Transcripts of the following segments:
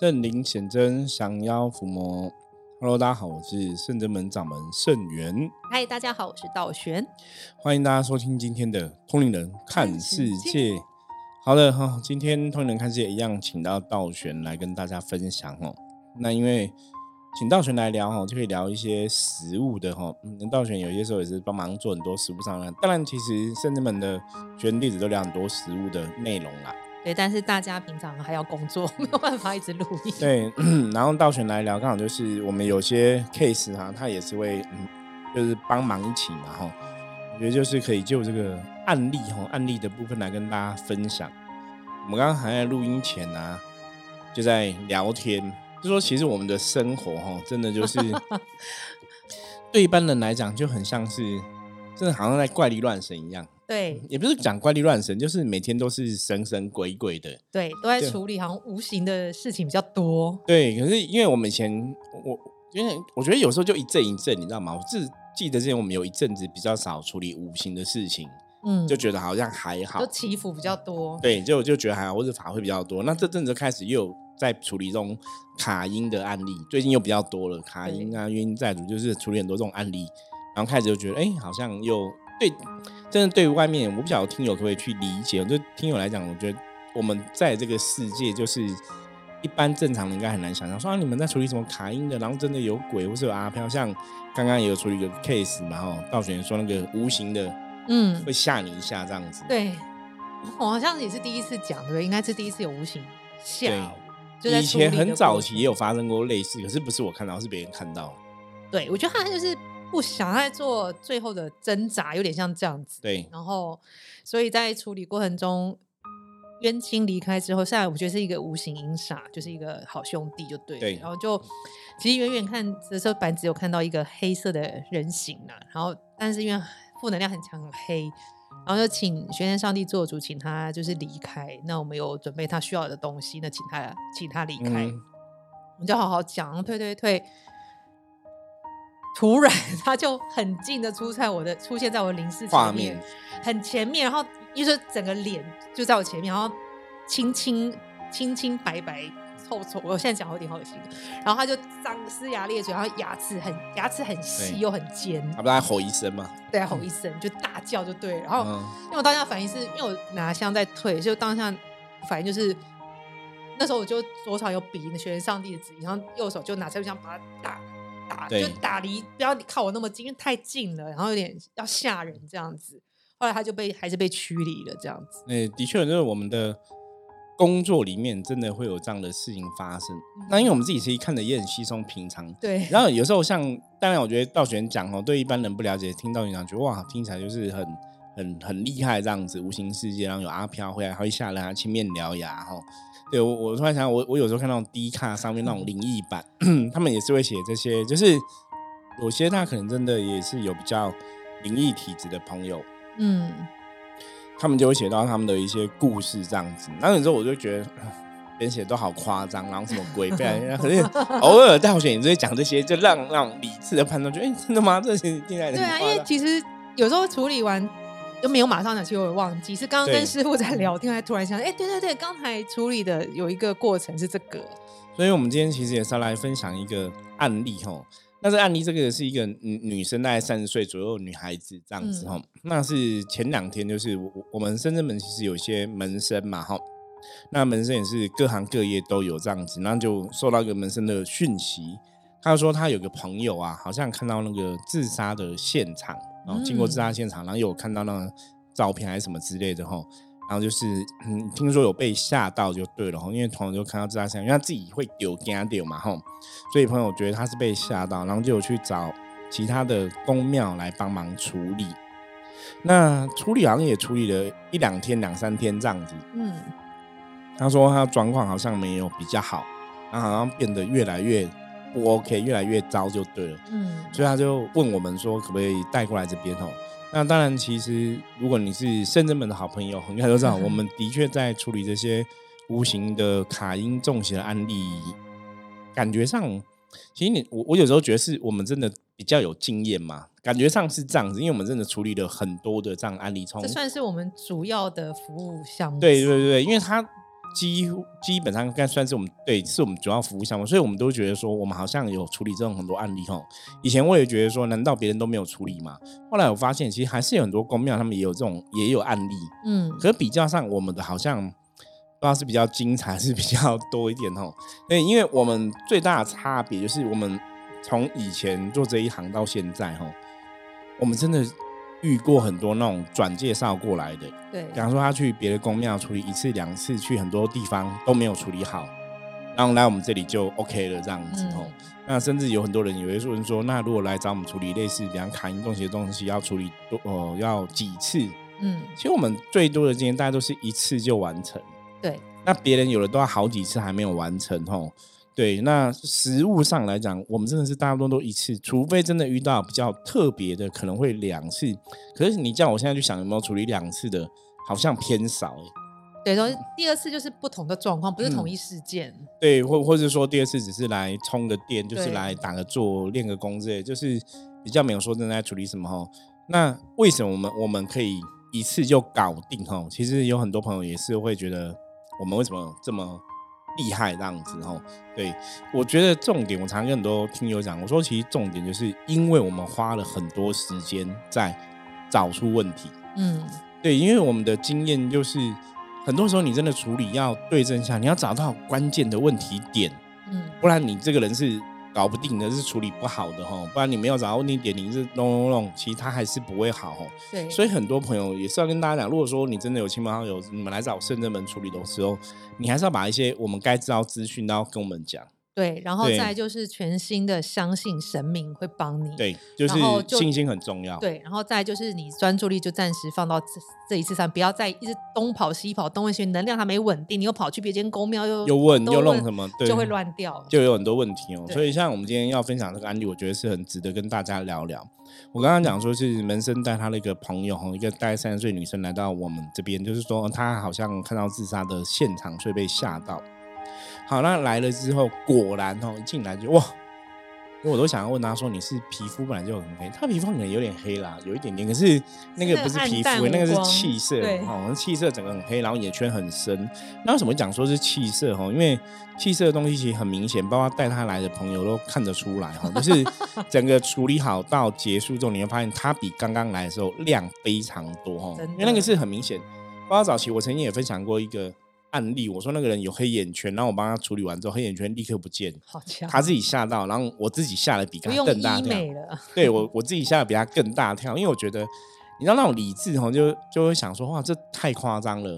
圣灵显真，降妖伏魔。Hello，大家好，我是圣真门掌门圣元。嗨，大家好，我是道玄。欢迎大家收听今天的通灵人看世界。好的哈，今天通灵人看世界一样，请到道玄来跟大家分享哦。那因为请道玄来聊哈，就可以聊一些食物的哈。嗯，道玄有些时候也是帮忙做很多食物上的。当然，其实圣真门的学员弟子都聊很多食物的内容啦。对，但是大家平常还要工作，没有办法一直录音。对，然后道玄来聊，刚好就是我们有些 case 哈，他也是会，嗯，就是帮忙一起嘛哈。我觉得就是可以就这个案例哈，案例的部分来跟大家分享。我们刚刚还在录音前呢，就在聊天，就说其实我们的生活哈，真的就是 对一般人来讲就很像是，真的好像在怪力乱神一样。对，也不是讲怪力乱神，就是每天都是神神鬼鬼的。对，都在处理好像无形的事情比较多。对，可是因为我们以前，我因为我觉得有时候就一阵一阵，你知道吗？我自记得之前我们有一阵子比较少处理无形的事情，嗯，就觉得好像还好，就起伏比较多。对，就就觉得还好，或者法会比较多。那这阵子开始又在处理这种卡音的案例，最近又比较多了，卡音啊、冤债主，就是处理很多这种案例，然后开始就觉得，哎，好像又。对，真的对于外面，我不晓得听友可不可以去理解。就听友来讲，我觉得我们在这个世界，就是一般正常人应该很难想象，说你们在处理什么卡音的，然后真的有鬼或是有阿飘，像刚刚也有处理一个 case 嘛，哈，道玄说那个无形的，嗯，会吓你一下这样子。对，我好像也是第一次讲，对不对？应该是第一次有无形吓。以前很早期也有发生过类似，可是不是我看到，是别人看到。对，我觉得他就是。不想再做最后的挣扎，有点像这样子。对，然后，所以在处理过程中，冤亲离开之后，现在我觉得是一个无形影煞，就是一个好兄弟，就对。对。然后就，其实远远看的时候，板子有看到一个黑色的人形啊。然后，但是因为负能量很强，很黑，然后就请玄天上帝做主，请他就是离开。那我们有准备他需要的东西，那请他请他离开，我们就好好讲，退退退。突然，他就很近的出在我的出现在我的灵视前面，很前面，然后就是整个脸就在我前面，然后清清清清白白臭臭，我现在讲有点好恶心。然后他就张呲牙咧嘴，然后牙齿很牙齿很细又很尖，他不在吼一声吗？对，吼一声就大叫就对。然后因为我当下反应是因为我拿香在退，就当下反应就是那时候我就左手有比那学上帝的指引，然后右手就拿这枪把他打。打就打离，不要靠我那么近，因为太近了，然后有点要吓人这样子。后来他就被还是被驱离了这样子。哎，的确，就是我们的工作里面真的会有这样的事情发生。那因为我们自己其实看的也很稀松平常。对。然后有时候像，当然我觉得道玄讲哦，对一般人不了解，听到你讲觉得哇，听起来就是很很很厉害这样子，无形世界，然后有阿飘会来，会吓人，啊青面獠牙哈。对我，我突然想，我我有时候看那种低卡上面那种灵异版，他们也是会写这些，就是有些他可能真的也是有比较灵异体质的朋友，嗯，他们就会写到他们的一些故事这样子。那有时候我就觉得，别人写都好夸张，然后什么鬼，可是 偶尔大学你这些讲这些，就让让理智的判断，觉得哎，真的吗？这些进来对啊，因为其实有时候处理完。就没有马上讲，其实我忘记是刚刚跟师傅在聊天，还突然想，哎，对对对，刚才处理的有一个过程是这个。所以，我们今天其实也是来分享一个案例哈。那这案例这个是一个女女生，大概三十岁左右女孩子这样子哈。那是前两天，就是我我们深圳门其实有些门生嘛哈。那门生也是各行各业都有这样子，然后就收到一个门生的讯息，他说他有个朋友啊，好像看到那个自杀的现场。然后经过自杀现场，然后有看到那个照片还是什么之类的哈，然后就是嗯，听说有被吓到就对了哈，因为朋友就看到自杀现场，因为他自己会丢惊丢嘛哈，所以朋友觉得他是被吓到，然后就有去找其他的公庙来帮忙处理。那处理好像也处理了一两天、两三天这样子。嗯，他说他状况好像没有比较好，然后好像变得越来越。不 OK，越来越糟就对了。嗯，所以他就问我们说，可不可以带过来这边哦？那当然，其实如果你是圣真门的好朋友，应该都知道，我们的确在处理这些无形的卡音中邪的案例。感觉上，其实你我我有时候觉得是我们真的比较有经验嘛，感觉上是这样子，因为我们真的处理了很多的这样案例。从这算是我们主要的服务项目。对对对，因为他。基基本上该算是我们对，是我们主要服务项目，所以我们都觉得说，我们好像有处理这种很多案例哈。以前我也觉得说，难道别人都没有处理吗？后来我发现，其实还是有很多公庙他们也有这种也有案例，嗯，可是比较上我们的好像不知道是比较精彩，是比较多一点哈。对，因为我们最大的差别就是我们从以前做这一行到现在哈，我们真的。遇过很多那种转介绍过来的，对，比方说他去别的公庙处理一次两次，去很多地方都没有处理好，然后来我们这里就 OK 了这样子哦。那甚至有很多人以为说，说那如果来找我们处理类似比方卡音东西的东西，要处理多哦要几次？嗯，其实我们最多的经验大家都是一次就完成。对，那别人有的都要好几次还没有完成哦。对，那实物上来讲，我们真的是大多都一次，除非真的遇到比较特别的，可能会两次。可是你叫我现在去想有没有处理两次的，好像偏少哎。对，然后第二次就是不同的状况，不是同一事件。对，或或者说第二次只是来充个电，就是来打个坐、练个功之类，就是比较没有说真的在处理什么哈。那为什么我们我们可以一次就搞定哈？其实有很多朋友也是会觉得，我们为什么这么？厉害这样子哦，对我觉得重点，我常跟很多听友讲，我说其实重点就是因为我们花了很多时间在找出问题，嗯，对，因为我们的经验就是很多时候你真的处理要对症下，你要找到关键的问题点，嗯，不然你这个人是。搞不定的是处理不好的哈，不然你没有找到问题点，你是弄弄弄，其实它还是不会好。对，所以很多朋友也是要跟大家讲，如果说你真的有亲朋好友，你们来找圣正门处理的时候，你还是要把一些我们该知道资讯然后跟我们讲。对，然后再就是全新的相信神明会帮你。对，就是信心很重要。对，然后再就是你专注力就暂时放到这这一次上，不要再一直东跑西跑，东问西能量还没稳定，你又跑去别间公庙又又问又弄什么，就会乱掉，就有很多问题哦。所以像我们今天要分享这个案例，我觉得是很值得跟大家聊聊。我刚刚讲说是门生带他的一个朋友哈，一个大概三十岁女生来到我们这边，就是说她好像看到自杀的现场，所以被吓到。好，那来了之后，果然哦，一进来就哇，因为我都想要问他说，你是皮肤本来就很黑，他皮肤可能有点黑啦，有一点点，可是那个不是皮肤，那个是气色，哦，气色整个很黑，然后眼圈很深。那为什么讲说是气色哦？因为气色的东西其实很明显，包括带他来的朋友都看得出来哈，就是 整个处理好到结束之后，你会发现他比刚刚来的时候亮非常多哈，因为那个是很明显。包括早期我曾经也分享过一个。案例，我说那个人有黑眼圈，然后我帮他处理完之后，黑眼圈立刻不见，好强！他自己吓到，然后我自己吓得比他更大跳。对我，我自己吓得比他更大跳，因为我觉得，你知道那种理智哈，就就会想说，哇，这太夸张了，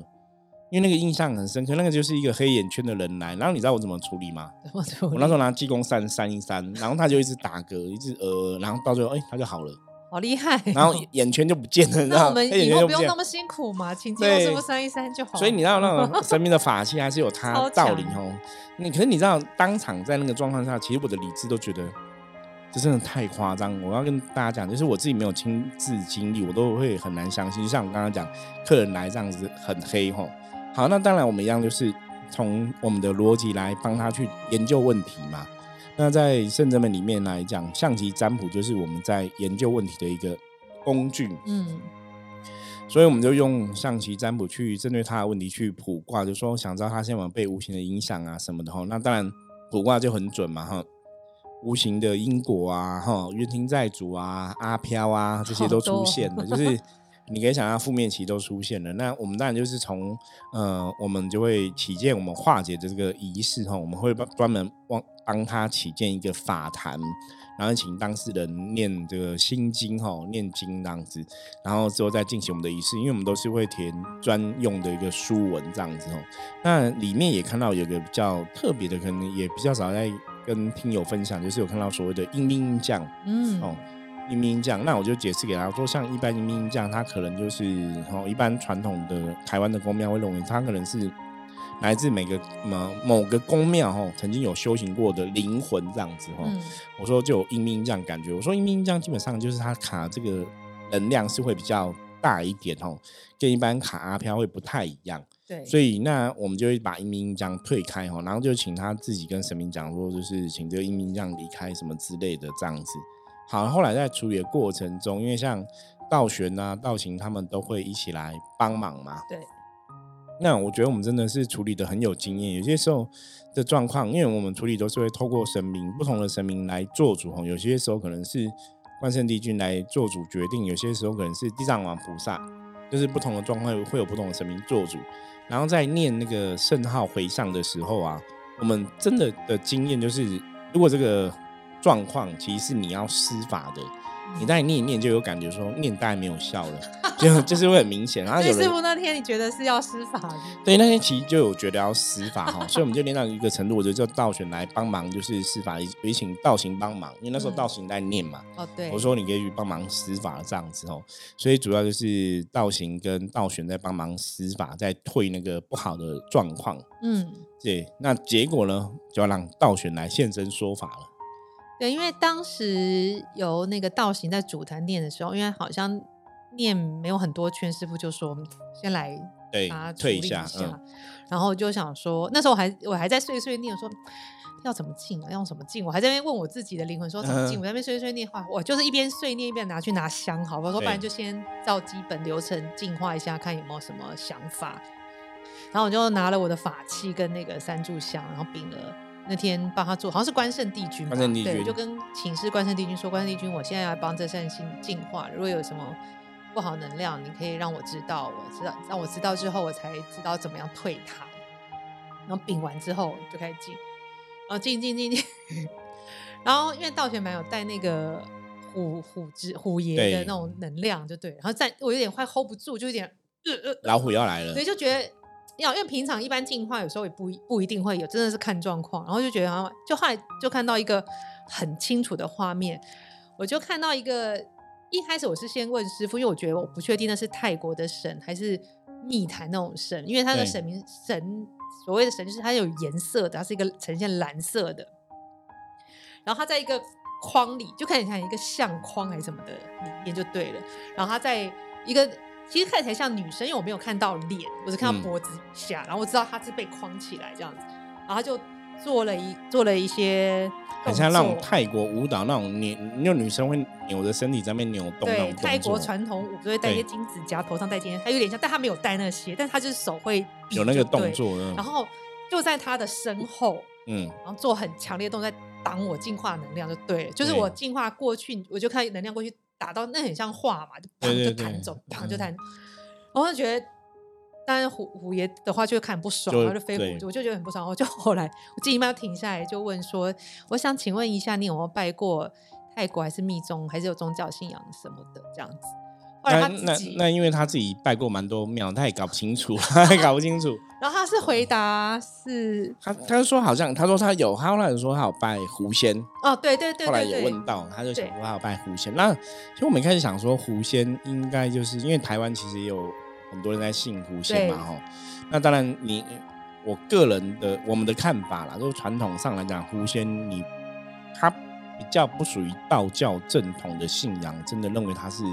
因为那个印象很深刻，那个就是一个黑眼圈的人来，然后你知道我怎么处理吗？我那时候拿济公扇扇一扇，然后他就一直打嗝，一直呃，然后到最后，哎，他就好了。好厉害，然后眼圈就不见了，那我们以后不用那么辛苦嘛，请济公师傅扇一扇就好。所以你知道那种神明的法器还是有 它道理哦。你可是你知道，当场在那个状况下，其实我的理智都觉得这真的太夸张。我要跟大家讲，就是我自己没有亲自经历，我都会很难相信。就像我刚刚讲，客人来这样子很黑吼。好，那当然我们一样就是从我们的逻辑来帮他去研究问题嘛。那在圣者们里面来讲，象棋占卜就是我们在研究问题的一个工具。嗯，所以我们就用象棋占卜去针对他的问题去卜卦，就说想知道他现在被无形的影响啊什么的哈。那当然卜卦就很准嘛哈，无形的因果啊哈，冤亲债主啊、阿飘啊这些都出现了，就是你可以想象负面期都出现了。那我们当然就是从呃，我们就会起见我们化解的这个仪式哈，我们会专门帮。帮他起建一个法坛，然后请当事人念这个心经哈，念经这样子，然后之后再进行我们的仪式，因为我们都是会填专用的一个书文这样子哦。那里面也看到有个比较特别的，可能也比较少在跟听友分享，就是有看到所谓的阴兵将，嗯，哦，阴兵将，那我就解释给他说，像一般阴兵将，他可能就是哦，一般传统的台湾的公庙会认为他可能是。来自每个某某个宫庙哦，曾经有修行过的灵魂这样子哈，我说就有阴兵这样感觉。我说阴兵将基本上就是他卡这个能量是会比较大一点哦，跟一般卡阿飘会不太一样。对，所以那我们就会把阴兵将退开哈，然后就请他自己跟神明讲说，就是请这个阴兵将离开什么之类的这样子。好，后来在处理的过程中，因为像道玄啊、道行他们都会一起来帮忙嘛。对。那我觉得我们真的是处理的很有经验。有些时候的状况，因为我们处理都是会透过神明不同的神明来做主哈。有些时候可能是万圣帝君来做主决定，有些时候可能是地藏王菩萨，就是不同的状况会有不同的神明做主。然后在念那个圣号回向的时候啊，我们真的的经验就是，如果这个状况其实是你要施法的。你在念一念就有感觉，说念大概没有效了，就就是会很明显。然后有师傅那天你觉得是要施法？对，那天其实就有觉得要施法哈，所以我们就练到一个程度，我就叫道玄来帮忙，就是施法，也请道行帮忙，因为那时候道行在念嘛。哦，对。我说你可以去帮忙施法这样子哦，所以主要就是道行跟道玄在帮忙施法，在退那个不好的状况。嗯，对。那结果呢，就要让道玄来现身说法了。对，因为当时由那个道行在主坛念的时候，因为好像念没有很多圈，师傅就说先来对退一下，然后就想说，那时候我还我还在碎碎念说要怎么进啊，用什么进？我还在那边问我自己的灵魂说怎么进？我在那边碎碎念话，我就是一边碎念一边拿去拿香，好，我说不然就先照基本流程净化一下，看有没有什么想法。然后我就拿了我的法器跟那个三炷香，然后禀了。那天帮他做，好像是关圣帝君吧？对，就跟请示关圣帝君说：“关圣帝君，我现在要帮这扇心净化，如果有什么不好能量，你可以让我知道，我知道，让我知道之后，我才知道怎么样退它。”然后禀完之后就开始进，然后进进进进，然后因为道玄蛮有带那个虎虎之虎爷的那种能量，就对，然后在我有点快 hold 不住，就有点老虎要来了，对，就觉得。要因为平常一般进化有时候也不不一定会有，真的是看状况。然后就觉得，啊，就后来就看到一个很清楚的画面，我就看到一个一开始我是先问师傅，因为我觉得我不确定那是泰国的神还是密坛那种神，因为他的神明神所谓的神就是它有颜色的，它是一个呈现蓝色的，然后它在一个框里，就看起来像一个相框还是什么的里面就对了，然后它在一个。其实看起来像女生，因为我没有看到脸，我只看到脖子下，然后我知道她是被框起来这样子，然后就做了一做了一些，很像那种泰国舞蹈那种扭，那女生会扭着身体在那边扭动那种泰国传统舞都会戴一些金指甲，头上戴金，它有点像，但她没有戴那些，但她就是手会有那个动作，然后就在她的身后，嗯，然后做很强烈动作在挡我净化能量，就对，就是我净化过去，我就看能量过去。打到那很像画嘛，就砰就弹走，砰就弹。我就觉得，当然虎虎爷的话就会看不爽，然后就飞虎，我就觉得很不爽。我就后来我自己慢慢停下来，就问说：“我想请问一下，你有没有拜过泰国还是密宗，还是有宗教信仰什么的这样子？”那那那，因为他自己拜过蛮多庙，他也搞不清楚，他也搞不清楚。然后他是回答是，他他说好像他说他有，他后来说他有拜狐仙。哦，对对对。后来有问到，他就想说他有拜狐仙。那其实我们一开始想说狐仙应该就是因为台湾其实也有很多人在信狐仙嘛，哈。那当然你我个人的我们的看法啦，就是传统上来讲，狐仙你他比较不属于道教正统的信仰，真的认为他是。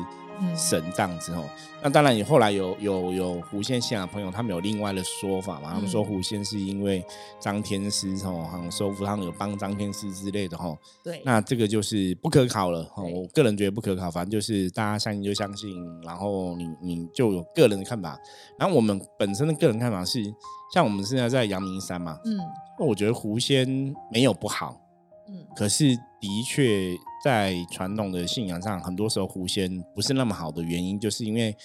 神这样子哦，那当然也后来有有有狐仙信仰朋友，他们有另外的说法嘛？他们说狐仙是因为张天师哦，好像收服他们有帮张天师之类的哈。对，那这个就是不可考了哈。我个人觉得不可考，反正就是大家相信就相信，然后你你就有个人的看法。然后我们本身的个人看法是，像我们现在在阳明山嘛，嗯，那我觉得狐仙没有不好，嗯，可是的确。在传统的信仰上，很多时候狐仙不是那么好的原因，就是因为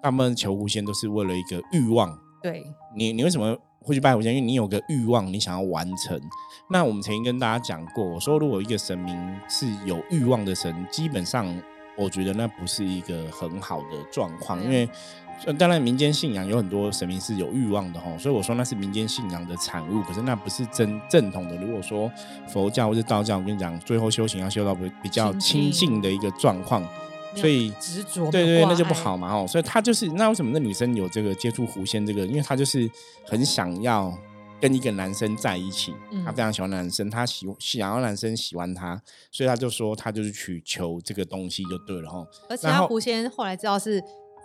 大部分求狐仙都是为了一个欲望。对，你你为什么会去拜狐仙？因为你有个欲望，你想要完成。那我们曾经跟大家讲过，我说如果一个神明是有欲望的神，基本上我觉得那不是一个很好的状况，因为。当然，民间信仰有很多神明是有欲望的哈，所以我说那是民间信仰的产物，可是那不是真正统的。如果说佛教或者道教，我跟你讲，最后修行要修到比比较清净的一个状况，所以执着对对，那就不好嘛哦。所以他就是那为什么那女生有这个接触狐仙这个？因为她就是很想要跟一个男生在一起，她非常喜欢男生，她喜想要男生喜欢她，所以她就说她就是去求这个东西就对了哈。而且狐仙后来知道是。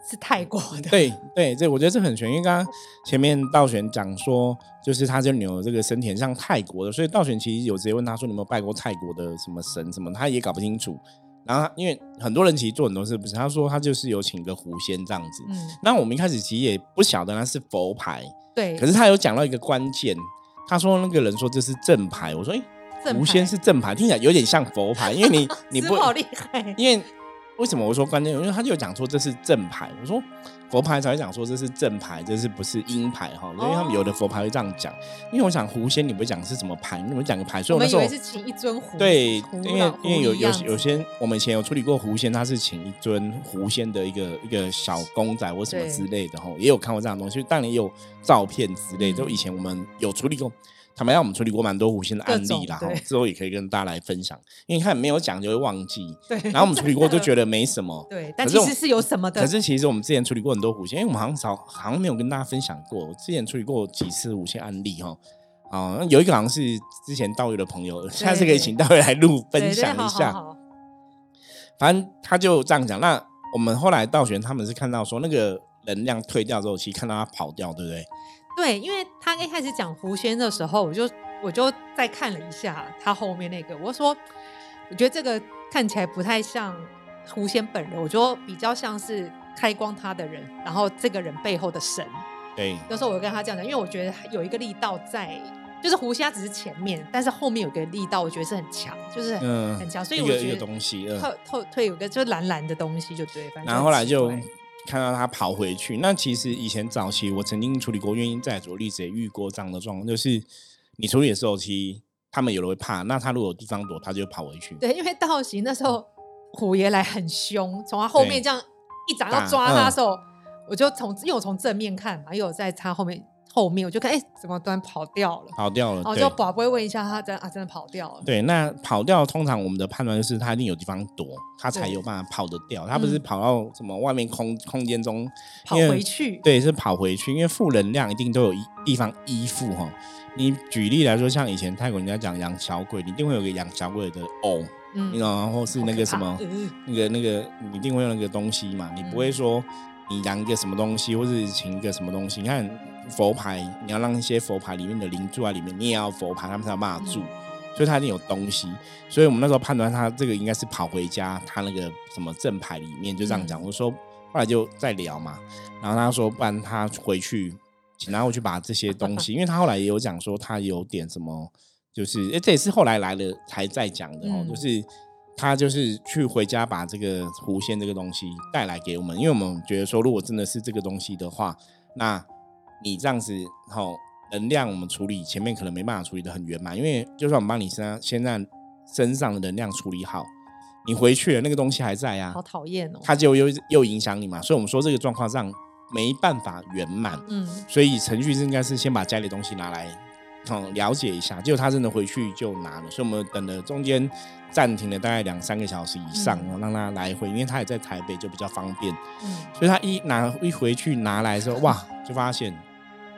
是泰国的，对对，这我觉得这很悬，因为刚刚前面道玄讲说，就是他就扭这个身体像泰国的，所以道玄其实有直接问他说，你有没有拜过泰国的什么神什么，他也搞不清楚。然后因为很多人其实做很多事不是，他说他就是有请个狐仙这样子。嗯，那我们一开始其实也不晓得那是佛牌，对。可是他有讲到一个关键，他说那个人说这是正牌，我说哎，狐仙是正牌，听起来有点像佛牌，因为你 你不好厉害，因为。为什么我说关键？因为他就讲说这是正牌。我说佛牌才会讲说这是正牌，这是不是阴牌哈？因为他们有的佛牌会这样讲。因为我想狐仙，你不会讲是什么牌，你怎么讲个牌？所以我以为是请一尊狐。对，因为因为有有有些我们以前有处理过狐仙，他是请一尊狐仙的一个一个小公仔或什么之类的哈，也有看过这样的东西，当然也有照片之类。就以前我们有处理过。坦白讲，我们处理过蛮多狐仙的案例啦，之后也可以跟大家来分享。因为你看没有讲就会忘记，对。然后我们处理过就觉得没什么，对。但其实是有什么的。可是其实我们之前处理过很多狐仙，因为我们好像少，好像没有跟大家分享过。之前处理过几次狐仙案例哈，啊，有一个好像是之前道友的朋友，下次可以请道友来录分享一下。反正他就这样讲。那我们后来道玄他们是看到说那个能量退掉之后，其实看到他跑掉，对不对？对，因为他一开始讲狐仙的时候，我就我就再看了一下他后面那个，我说我觉得这个看起来不太像狐仙本人，我觉得比较像是开光他的人，然后这个人背后的神。对，有时候我跟他这样讲，因为我觉得有一个力道在，就是狐仙只是前面，但是后面有个力道，我觉得是很强，就是很强，所以我觉得东西透透退有个就蓝蓝的东西就对，然后后来就。看到他跑回去，那其实以前早期我曾经处理过原因在主例子，也遇过这样的状况，就是你处理的时候，其实他们有人会怕，那他如果有地方躲，他就跑回去。对，因为道行那时候虎爷来很凶，从他后面这样一掌要抓他的时候，我就从因为我从正面看嘛，又有在他后面。后面我就看，哎，怎么突然跑掉了？跑掉了，然后就宝贝问一下他，真啊，真的跑掉了。对，那跑掉，通常我们的判断就是他一定有地方躲，他才有办法跑得掉。他不是跑到什么外面空空间中跑回去？对，是跑回去，因为负能量一定都有地方依附哈。你举例来说，像以前泰国人家讲养小鬼，你一定会有个养小鬼的偶，嗯，然后是那个什么，那个那个，你一定会有那个东西嘛，你不会说。你养一个什么东西，或是请一个什么东西？你看佛牌，你要让一些佛牌里面的灵住在里面，你也要佛牌，他们才有办法住，所以他一定有东西。所以我们那时候判断他这个应该是跑回家，他那个什么正牌里面就这样讲。我说后来就再聊嘛，然后他说不然他回去，请他回去把这些东西，因为他后来也有讲说他有点什么，就是哎这也是后来来了才在讲的哦，就是。他就是去回家把这个狐仙这个东西带来给我们，因为我们觉得说，如果真的是这个东西的话，那你这样子吼能量我们处理前面可能没办法处理的很圆满，因为就算我们帮你身上现在身上的能量处理好，你回去了那个东西还在啊，好讨厌哦，他就又又影响你嘛，所以我们说这个状况上没办法圆满，嗯，所以程序是应该是先把家里东西拿来。嗯，了解一下，结果他真的回去就拿了，所以我们等了中间暂停了大概两三个小时以上，让他来回，因为他也在台北，就比较方便。嗯，所以他一拿一回去拿来的时候，哇，就发现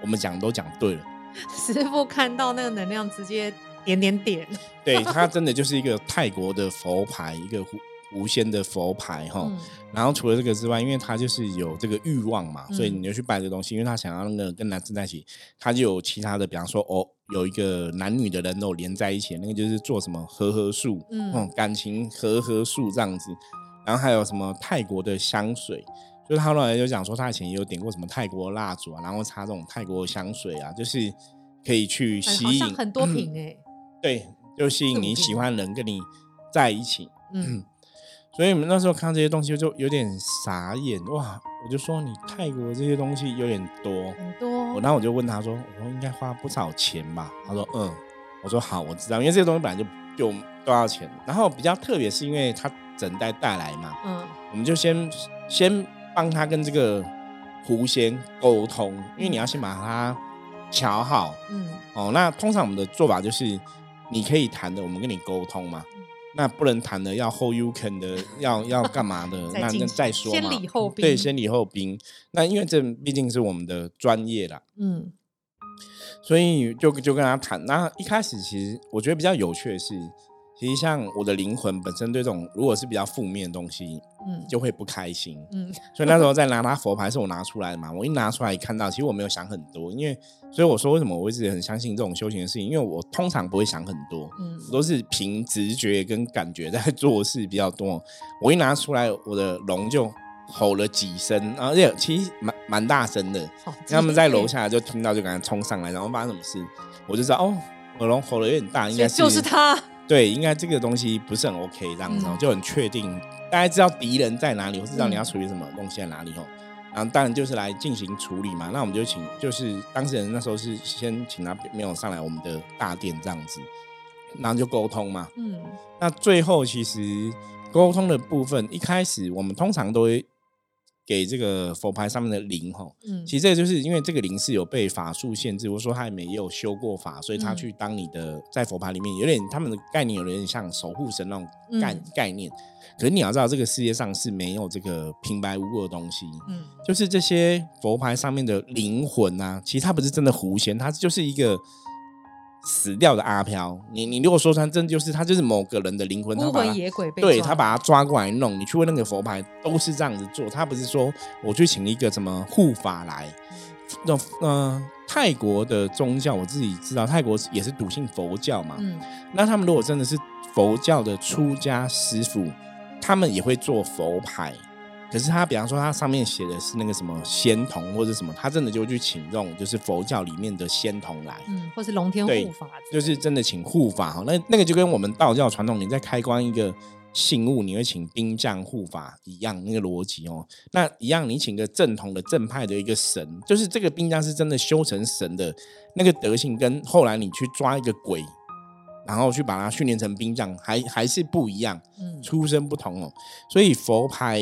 我们讲都讲对了。师傅看到那个能量，直接点点点。对他真的就是一个泰国的佛牌，一个。无限的佛牌哈，然后除了这个之外，因为他就是有这个欲望嘛，所以你就去拜这个东西，因为他想要那个跟男生在一起，他就有其他的，比方说哦，有一个男女的人偶连在一起，那个就是做什么和合术，嗯，感情和合术这样子，然后还有什么泰国的香水，就是他后来就讲说他以前也有点过什么泰国蜡烛啊，然后擦这种泰国香水啊，就是可以去吸引很多瓶哎，对，就吸引你喜欢人跟你在一起，嗯。所以我们那时候看到这些东西就有点傻眼哇！我就说你泰国这些东西有点多，很多。我然后我就问他说：“我说应该花不少钱吧？”他说：“嗯。”我说：“好，我知道，因为这些东西本来就就多少钱。然后比较特别是因为他整袋带来嘛，嗯，我们就先先帮他跟这个狐仙沟通，因为你要先把它调好，嗯，哦，那通常我们的做法就是你可以谈的，我们跟你沟通嘛。”那不能谈的，要 hold you can 的，要要干嘛的？那那再说嘛。先礼后兵。对，先礼后兵。那因为这毕竟是我们的专业啦，嗯，所以就就跟他谈。那一开始其实我觉得比较有趣的是，其实像我的灵魂本身对这种如果是比较负面的东西，嗯，就会不开心，嗯，所以那时候在拿他佛牌是我拿出来的嘛，我一拿出来看到，其实我没有想很多，因为所以我说为什么我一直很相信这种修行的事情，因为我通常不会想很多，嗯，都是凭直觉跟感觉在做事比较多。我一拿出来，我的龙就吼了几声，而且其实蛮蛮大声的，他们在楼下就听到就赶快冲上来，然后发生什么事，我就知道哦，我龙吼的有点大，应该是就是他。对，应该这个东西不是很 OK，这样子就很确定，大家知道敌人在哪里，或知道你要处理什么东西在哪里哦。然后当然就是来进行处理嘛。那我们就请，就是当事人那时候是先请他没有上来我们的大殿这样子，然后就沟通嘛。嗯。那最后其实沟通的部分，一开始我们通常都会。给这个佛牌上面的灵哈，嗯，其实这个就是因为这个灵是有被法术限制，或者说他也没有修过法，所以他去当你的在佛牌里面有点他们的概念有点像守护神那种概概念。可是你要知道，这个世界上是没有这个平白无故的东西，嗯，就是这些佛牌上面的灵魂啊，其实它不是真的狐仙，它就是一个。死掉的阿飘，你你如果说穿，真就是他就是某个人的灵魂，孤魂野鬼，对他把他抓过来弄。你去问那个佛牌，都是这样子做。他不是说我去请一个什么护法来，那嗯，泰国的宗教我自己知道，泰国也是笃信佛教嘛。嗯，那他们如果真的是佛教的出家师傅，他们也会做佛牌。可是他，比方说，他上面写的是那个什么仙童或者什么，他真的就去请这种就是佛教里面的仙童来，嗯，或是龙天护法，就是真的请护法哈。那那个就跟我们道教传统，你在开光一个信物，你会请兵将护法一样，那个逻辑哦。那一样，你请个正统的正派的一个神，就是这个兵将是真的修成神的那个德性，跟后来你去抓一个鬼，然后去把它训练成兵将，还还是不一样，嗯，出身不同哦。所以佛牌。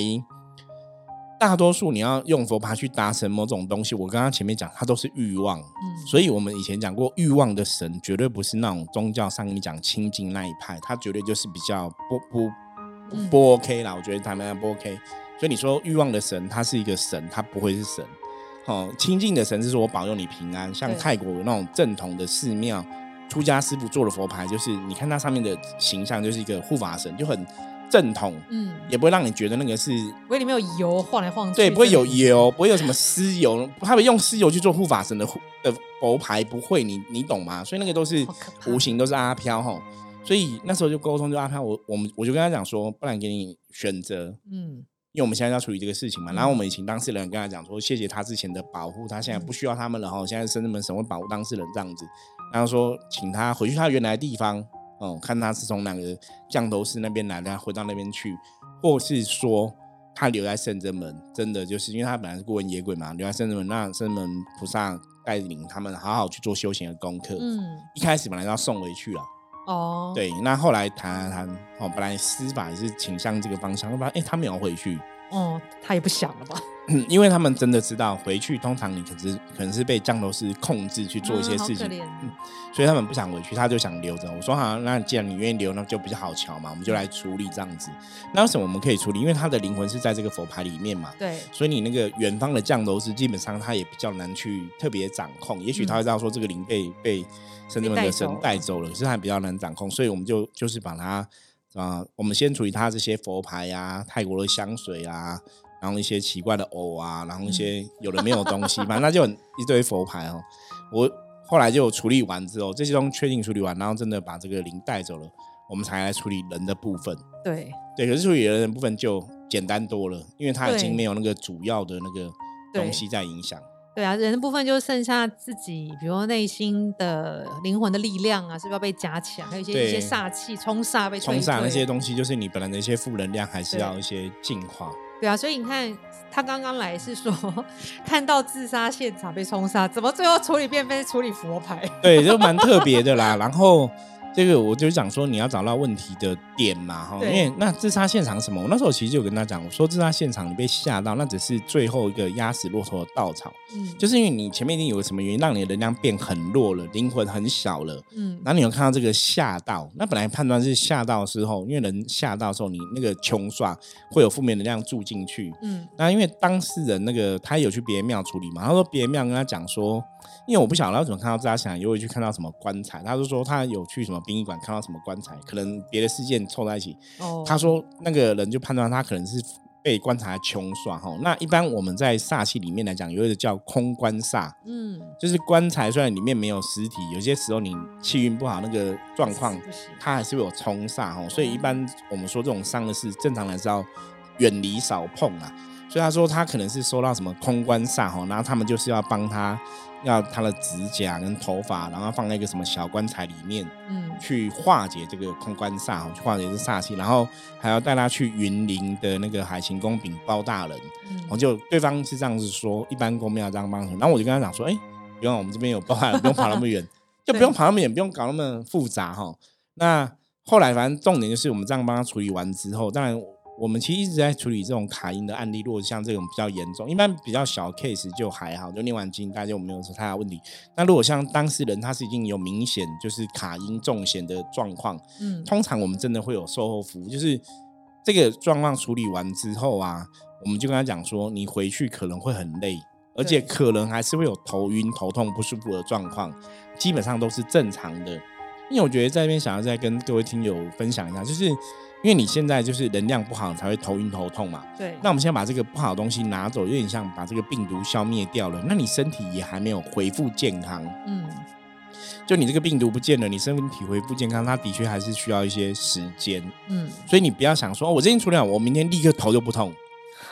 大多数你要用佛牌去达成某种东西，我刚刚前面讲，它都是欲望。嗯，所以我们以前讲过，欲望的神绝对不是那种宗教上你讲清净那一派，它绝对就是比较不不不 OK 啦。我觉得他们不 OK。所以你说欲望的神，他是一个神，他不会是神。哦，清净的神是说我保佑你平安。像泰国有那种正统的寺庙，出家师傅做的佛牌，就是你看它上面的形象，就是一个护法神，就很。正统，嗯，也不会让你觉得那个是，不会里面有油晃来晃去，对，不会有油，不会有什么尸油，他们用尸油去做护法神的的佛牌，不会，你你懂吗？所以那个都是无形，都是阿飘哈。所以那时候就沟通，就阿飘，我我们我就跟他讲说，不然给你选择，嗯，因为我们现在要处理这个事情嘛。然后我们请当事人跟他讲说，谢谢他之前的保护，他现在不需要他们了哈。现在深圳门神会保护当事人这样子，然后说请他回去他原来的地方。哦，看他是从哪个降头师那边来的，回到那边去，或是说他留在圣真门，真的就是因为他本来是孤魂野鬼嘛，留在圣真门，让圣真门菩萨带领他们好好去做修行的功课。嗯，一开始本来要送回去了，哦，对，那后来谈谈谈，哦，本来司法也是倾向这个方向，发现哎，他没有回去，哦，他也不想了吧。因为他们真的知道回去，通常你可是可能是被降头师控制去做一些事情，所以他们不想回去，他就想留着。我说好，那既然你愿意留，那就比较好瞧嘛，我们就来处理这样子。那为什么我们可以处理？因为他的灵魂是在这个佛牌里面嘛，对，所以你那个远方的降头师基本上他也比较难去特别掌控。也许他会知道说这个灵被被圣人的神带走了，可是他比较难掌控，所以我们就就是把它啊，我们先处理他这些佛牌啊，泰国的香水啊。然后一些奇怪的偶啊，然后一些有的没有东西，反正那就一堆佛牌哦。我后来就处理完之后，这些东西确定处理完，然后真的把这个灵带走了，我们才来处理人的部分。对对，可是处理人的部分就简单多了，因为他已经没有那个主要的那个东西在影响。对啊，人的部分就剩下自己，比如内心的灵魂的力量啊，是不是要被加强？还有一些一些煞气冲煞被冲煞那些东西，就是你本来的一些负能量，还是要一些净化。对啊，所以你看，他刚刚来是说 看到自杀现场被冲杀，怎么最后处理变非处理佛牌？对，就蛮特别的啦。然后。这个我就讲说，你要找到问题的点嘛，哈，因为那自杀现场什么？我那时候其实就跟他讲，我说自杀现场你被吓到，那只是最后一个压死骆驼的稻草，嗯，就是因为你前面一定有个什么原因让你的能量变很弱了，灵魂很小了，嗯，然后你有看到这个吓到，那本来判断是吓到之后，因为人吓到时候，你那个穷刷会有负面能量住进去，嗯，那因为当事人那个他有去别庙处理嘛，他说别庙跟他讲说。因为我不晓得他怎么看到自杀现场，又会去看到什么棺材。他就说他有去什么殡仪馆看到什么棺材，可能别的事件凑在一起。哦，他说那个人就判断他可能是。被棺材穷算哈，那一般我们在煞气里面来讲，有一个叫空棺煞，嗯，就是棺材虽然里面没有尸体，有些时候你气运不好，那个状况它还是会有冲煞哈，所以一般我们说这种伤的是正常来说要远离少碰啊。所以他说他可能是收到什么空棺煞哈，然后他们就是要帮他。要他的指甲跟头发，然后放在一个什么小棺材里面，嗯，去化解这个空棺煞，去化解这煞气，然后还要带他去云林的那个海晴宫禀包大人，嗯，我就对方是这样子说，一般公庙这样帮，然后我就跟他讲说，哎，不用，我们这边有包大人，不用跑那么远，就不用跑那么远，不用搞那么复杂哈。那后来反正重点就是我们这样帮他处理完之后，当然。我们其实一直在处理这种卡音的案例，如果像这种比较严重，一般比较小 case 就还好，就念完经大家就没有什么太大问题。那如果像当事人他是已经有明显就是卡音重险的状况，嗯，通常我们真的会有售后服务，就是这个状况处理完之后啊，我们就跟他讲说，你回去可能会很累，而且可能还是会有头晕、头痛、不舒服的状况，基本上都是正常的。因为我觉得在这边想要再跟各位听友分享一下，就是。因为你现在就是能量不好，才会头晕头痛嘛。对。那我们现在把这个不好的东西拿走，有点像把这个病毒消灭掉了。那你身体也还没有恢复健康。嗯。就你这个病毒不见了，你身体恢复健康，它的确还是需要一些时间。嗯。所以你不要想说，我今天处理好，我明天立刻头就不痛。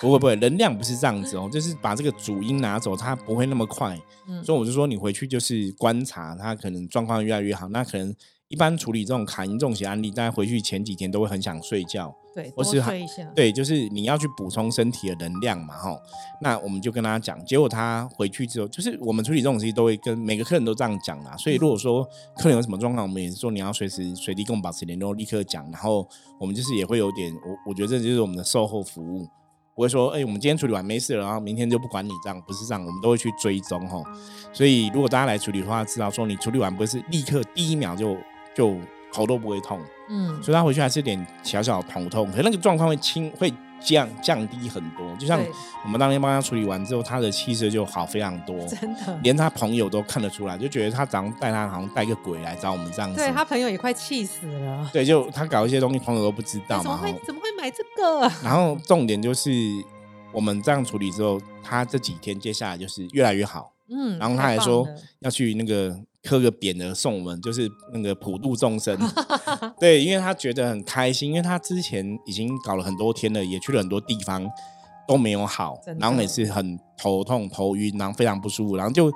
不会不会，能量不是这样子哦，就是把这个主因拿走，它不会那么快。嗯。所以我就说，你回去就是观察，它可能状况越来越好，那可能。一般处理这种卡因中邪案例，大家回去前几天都会很想睡觉，对，或是睡一下，对，就是你要去补充身体的能量嘛，哈。那我们就跟他讲，结果他回去之后，就是我们处理这种事情都会跟每个客人都这样讲啦。所以如果说客人有什么状况，我们也是说你要随时随地跟我们保持联络，立刻讲。然后我们就是也会有点，我我觉得这就是我们的售后服务，不会说，哎，我们今天处理完没事了，然后明天就不管你这样，不是这样，我们都会去追踪吼。所以如果大家来处理的话，知道说你处理完不是立刻第一秒就。就头都不会痛，嗯，所以他回去还是有点小小头痛，可是那个状况会轻，会降降低很多。就像我们当天帮他处理完之后，他的气色就好非常多，真的，连他朋友都看得出来，就觉得他早上带他好像带个鬼来找我们这样子。对他朋友也快气死了。对，就他搞一些东西，朋友都不知道嘛。怎么会怎么会买这个？然后重点就是我们这样处理之后，他这几天接下来就是越来越好。嗯，然后他还说要去那个。刻个匾的送我们，就是那个普度众生，对，因为他觉得很开心，因为他之前已经搞了很多天了，也去了很多地方都没有好，然后也是很头痛、头晕，然后非常不舒服，然后就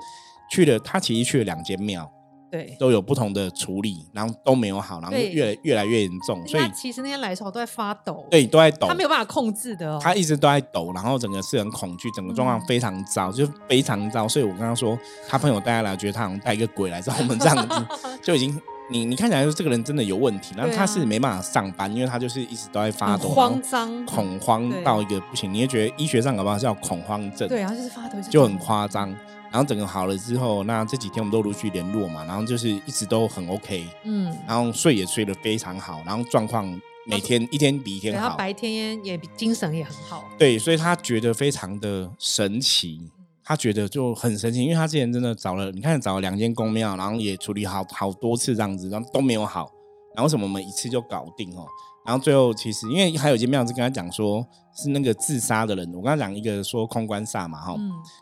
去了，他其实去了两间庙。对，都有不同的处理，然后都没有好，然后越越来越严重。所以其实那些来的时候都在发抖，对，都在抖，他没有办法控制的，他一直都在抖，然后整个是很恐惧，整个状况非常糟，就非常糟。所以我刚刚说，他朋友带来，觉得他好像带一个鬼来找我们这样子，就已经你你看起来说这个人真的有问题，然后他是没办法上班，因为他就是一直都在发抖，慌张、恐慌到一个不行，你也觉得医学上搞不好叫恐慌症，对，然后就是发抖，就很夸张。然后整个好了之后，那这几天我们都陆续联络嘛，然后就是一直都很 OK，嗯，然后睡也睡得非常好，然后状况每天一天比一天好，他白天也精神也很好，对，所以他觉得非常的神奇，他觉得就很神奇，因为他之前真的找了，你看找了两间公庙，然后也处理好好多次这样子，然后都没有好，然后什么我们一次就搞定哦。然后最后其实因为还有一间庙是跟他讲说是那个自杀的人，我跟他讲一个说空关煞嘛哈，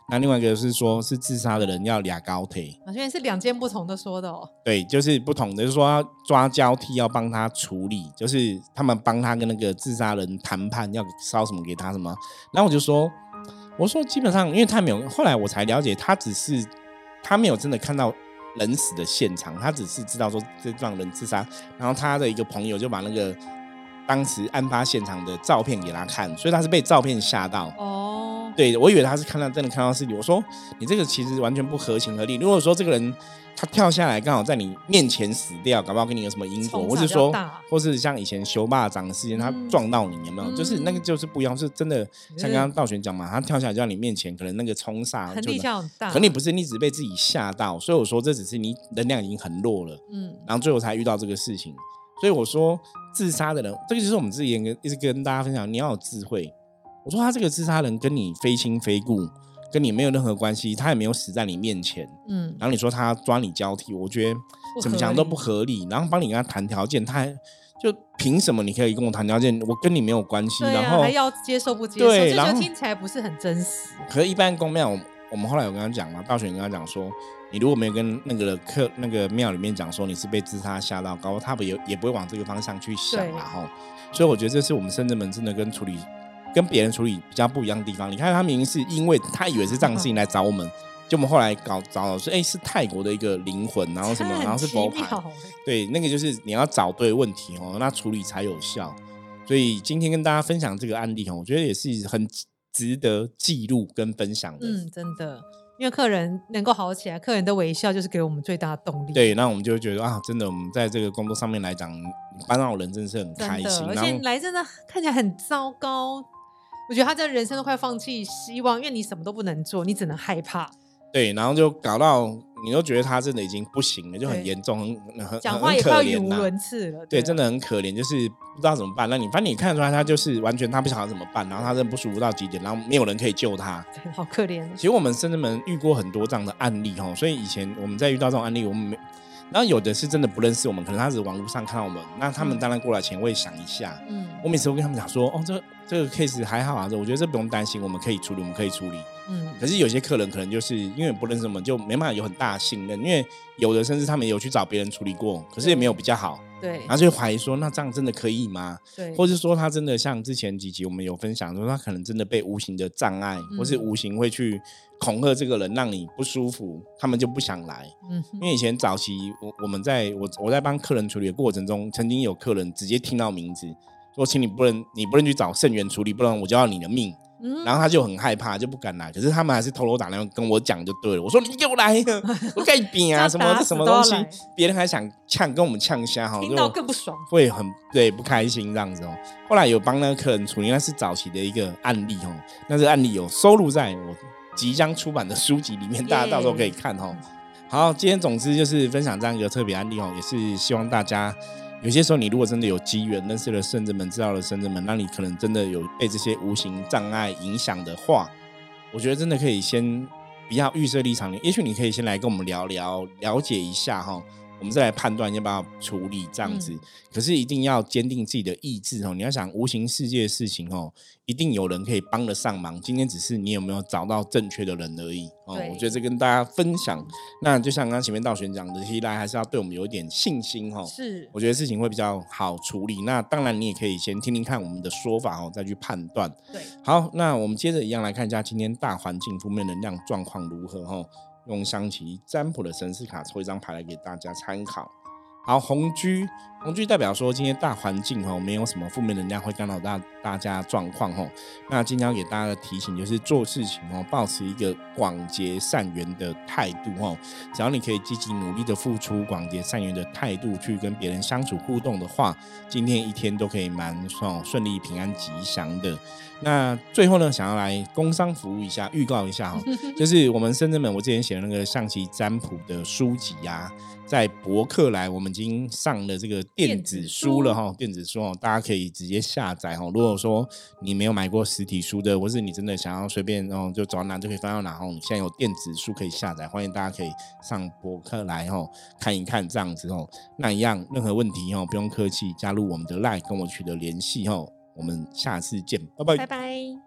那另外一个是说是自杀的人要俩高铁，啊，现在是两件不同的说的哦。对，就是不同的，就是说要抓交替要帮他处理，就是他们帮他跟那个自杀人谈判要烧什么给他什么。然后我就说，我说基本上因为他没有，后来我才了解他只是他没有真的看到人死的现场，他只是知道说这让人自杀，然后他的一个朋友就把那个。当时案发现场的照片给他看，所以他是被照片吓到。哦，对我以为他是看到真的看到尸体。我说你这个其实完全不合情合理。如果说这个人他跳下来刚好在你面前死掉，搞不好跟你有什么因果，或是说，或是像以前修霸掌的事件，他撞到你有没有？就是那个就是不一样，是真的。像刚刚道玄讲嘛，他跳下来在你面前，可能那个冲煞力量很大。可你不是，你只被自己吓到。所以我说这只是你能量已经很弱了。嗯，然后最后才遇到这个事情。所以我说，自杀的人，这个就是我们之前跟一直跟大家分享，你要有智慧。我说他这个自杀人跟你非亲非故，跟你没有任何关系，他也没有死在你面前，嗯。然后你说他抓你交替，我觉得怎么讲都不合理，然后帮你跟他谈条件，他还就凭什么你可以跟我谈条件？我跟你没有关系，然后还要接受不接受？对，然后听起来不是很真实。可是，一般公庙，我们后来有跟他讲嘛，道玄跟他讲说，你如果没有跟那个客那个庙里面讲说你是被自杀吓到高，他不也也不会往这个方向去想，然后，所以我觉得这是我们深圳门真的跟处理。跟别人处理比较不一样的地方，你看他明明是因为他以为是藏信来找我们，就我们后来搞找老师，哎，是泰国的一个灵魂，然后什么，然后是佛牌，对，那个就是你要找对问题哦，那处理才有效。所以今天跟大家分享这个案例哦，我觉得也是很值得记录跟分享的。嗯，真的，因为客人能够好起来，客人的微笑就是给我们最大的动力。对，那我们就觉得啊，真的，我们在这个工作上面来讲，帮到人真的是很开心，而且来真的看起来很糟糕。我觉得他这人生都快放弃希望，因为你什么都不能做，你只能害怕。对，然后就搞到你都觉得他真的已经不行了，就很严重，很很讲话也快语无伦次了。对，真的很可怜，就是不知道怎么办。那你反正你看出来，他就是完全他不晓得怎么办，然后他真的不舒服到极点，然后没有人可以救他，好可怜。其实我们深圳们遇过很多这样的案例哦，所以以前我们在遇到这种案例，我们没，然后有的是真的不认识我们，可能他是网络上看到我们，那他们当然过来前会想一下。嗯，我每次都跟他们讲说，哦，这。这个 case 还好啊，我觉得这不用担心，我们可以处理，我们可以处理。嗯，可是有些客人可能就是因为不认识我们，就没办法有很大的信任，因为有的甚至他们有去找别人处理过，可是也没有比较好。对，然后就怀疑说，那这样真的可以吗？对，或是说他真的像之前几集我们有分享说，他可能真的被无形的障碍，或是无形会去恐吓这个人，让你不舒服，他们就不想来。嗯，因为以前早期我我们在我我在帮客人处理的过程中，曾经有客人直接听到名字。说，请你不能，你不能去找圣元处理，不然我就要你的命。然后他就很害怕，就不敢来。可是他们还是偷偷打电话跟我讲就对了。我说你又来，我盖饼啊，什么什么东西，别人还想呛，跟我们呛下哈，听到更不爽，会很对不开心这样子哦。后来有帮那个客人处理，那是早期的一个案例哦。那这案例有收录在我即将出版的书籍里面，大家到时候可以看哦。好，今天总之就是分享这样一个特别案例哦，也是希望大家。有些时候，你如果真的有机缘认识了圣人们，知道了圣人们，那你可能真的有被这些无形障碍影响的话，我觉得真的可以先不要预设立场，也许你可以先来跟我们聊聊，了解一下哈。我们再来判断要不要处理这样子，可是一定要坚定自己的意志哦。你要想无形世界的事情哦，一定有人可以帮得上忙。今天只是你有没有找到正确的人而已哦。我觉得这跟大家分享，那就像刚刚前面道玄讲的，其实还是要对我们有一点信心哦。是，我觉得事情会比较好处理。那当然，你也可以先听听看我们的说法哦，再去判断。对，好，那我们接着一样来看一下今天大环境负面能量状况如何哈。用象棋占卜的神士卡抽一张牌来给大家参考。好，红居，红居代表说今天大环境哦，没有什么负面能量会干扰大大家状况哦。那今天要给大家的提醒就是做事情哦，保持一个广结善缘的态度哦。只要你可以积极努力的付出，广结善缘的态度去跟别人相处互动的话，今天一天都可以蛮顺顺利、平安、吉祥的。那最后呢，想要来工商服务一下，预告一下哈，就是我们深圳门我之前写的那个象棋占卜的书籍呀。在博客来，我们已经上了这个电子书了哈，电子书哦，大家可以直接下载哈。如果说你没有买过实体书的，或是你真的想要随便哦，就走到哪就可以翻到哪哦，现在有电子书可以下载，欢迎大家可以上博客来哦看一看这样子哦。那一样，任何问题哦，不用客气，加入我们的 LINE 跟我取得联系哦。我们下次见，拜拜，拜拜。